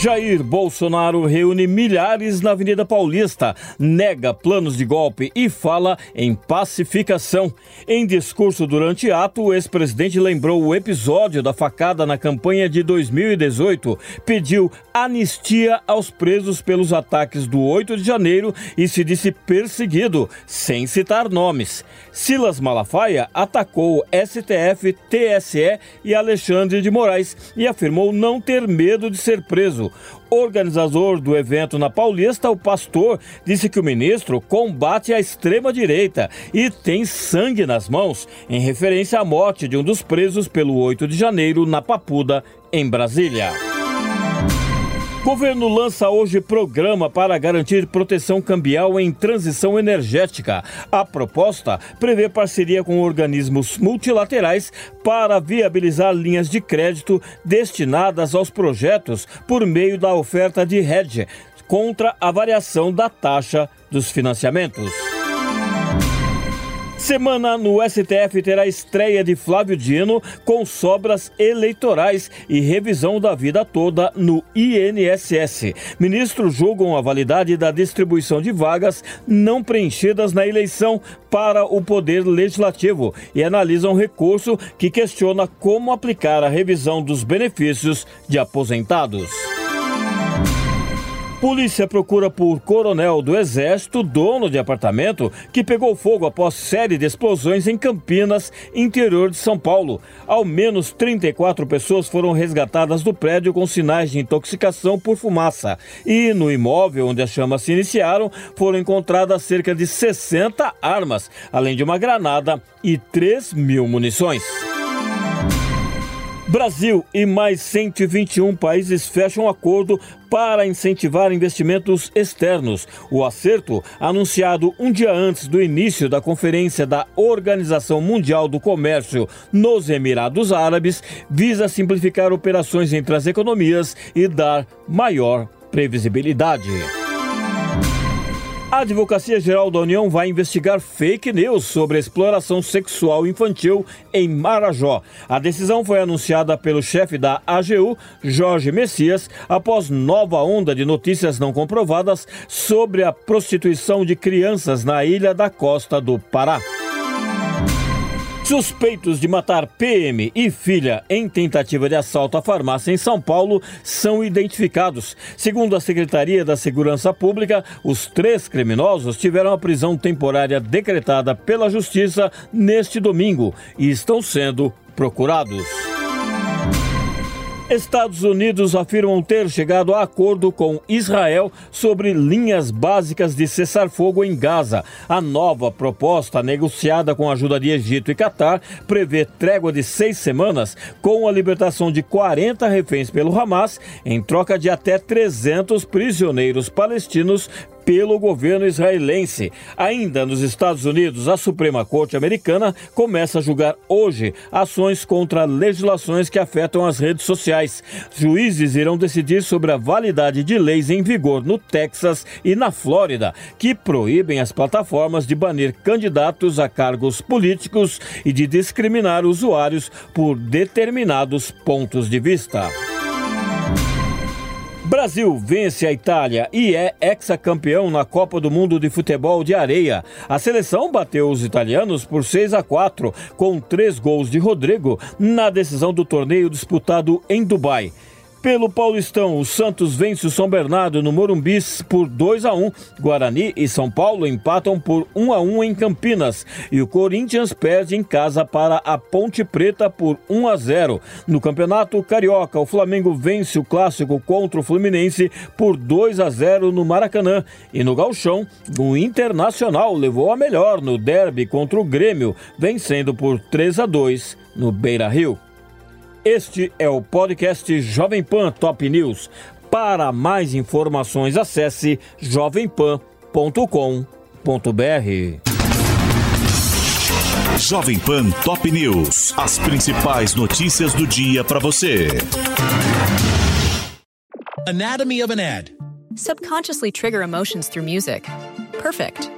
Jair Bolsonaro reúne milhares na Avenida Paulista, nega planos de golpe e fala em pacificação. Em discurso durante ato, o ex-presidente lembrou o episódio da facada na campanha de 2018, pediu anistia aos presos pelos ataques do 8 de janeiro e se disse perseguido, sem citar nomes. Silas Malafaia atacou STF, TSE e Alexandre de Moraes e afirmou não ter medo de ser preso. Organizador do evento na Paulista, o pastor disse que o ministro combate a extrema-direita e tem sangue nas mãos, em referência à morte de um dos presos pelo 8 de janeiro na Papuda, em Brasília. Governo lança hoje programa para garantir proteção cambial em transição energética. A proposta prevê parceria com organismos multilaterais para viabilizar linhas de crédito destinadas aos projetos por meio da oferta de hedge contra a variação da taxa dos financiamentos. Semana no STF terá estreia de Flávio Dino com sobras eleitorais e revisão da vida toda no INSS. Ministros julgam a validade da distribuição de vagas não preenchidas na eleição para o Poder Legislativo e analisam recurso que questiona como aplicar a revisão dos benefícios de aposentados. Polícia procura por coronel do Exército, dono de apartamento, que pegou fogo após série de explosões em Campinas, interior de São Paulo. Ao menos 34 pessoas foram resgatadas do prédio com sinais de intoxicação por fumaça. E no imóvel onde as chamas se iniciaram, foram encontradas cerca de 60 armas, além de uma granada e 3 mil munições. Brasil e mais 121 países fecham acordo para incentivar investimentos externos. O acerto, anunciado um dia antes do início da conferência da Organização Mundial do Comércio nos Emirados Árabes, visa simplificar operações entre as economias e dar maior previsibilidade. A Advocacia Geral da União vai investigar fake news sobre exploração sexual infantil em Marajó. A decisão foi anunciada pelo chefe da AGU, Jorge Messias, após nova onda de notícias não comprovadas sobre a prostituição de crianças na ilha da costa do Pará. Suspeitos de matar PM e filha em tentativa de assalto à farmácia em São Paulo são identificados. Segundo a Secretaria da Segurança Pública, os três criminosos tiveram a prisão temporária decretada pela Justiça neste domingo e estão sendo procurados. Estados Unidos afirmam ter chegado a acordo com Israel sobre linhas básicas de cessar-fogo em Gaza. A nova proposta, negociada com a ajuda de Egito e Catar, prevê trégua de seis semanas com a libertação de 40 reféns pelo Hamas, em troca de até 300 prisioneiros palestinos pelo governo israelense. Ainda nos Estados Unidos, a Suprema Corte Americana começa a julgar hoje ações contra legislações que afetam as redes sociais. Juízes irão decidir sobre a validade de leis em vigor no Texas e na Flórida, que proíbem as plataformas de banir candidatos a cargos políticos e de discriminar usuários por determinados pontos de vista. Brasil vence a Itália e é ex-campeão na Copa do Mundo de Futebol de Areia. A seleção bateu os italianos por 6 a 4, com três gols de Rodrigo na decisão do torneio disputado em Dubai. Pelo Paulistão, o Santos vence o São Bernardo no Morumbi por 2 a 1. Guarani e São Paulo empatam por 1 a 1 em Campinas e o Corinthians perde em casa para a Ponte Preta por 1 a 0. No Campeonato Carioca, o Flamengo vence o clássico contra o Fluminense por 2 a 0 no Maracanã e no Galchão, o Internacional levou a melhor no derby contra o Grêmio, vencendo por 3 a 2 no Beira-Rio. Este é o podcast Jovem Pan Top News. Para mais informações, acesse jovempan.com.br. Jovem Pan Top News. As principais notícias do dia para você. Anatomy of an ad. Subconsciously trigger emotions through music. Perfect.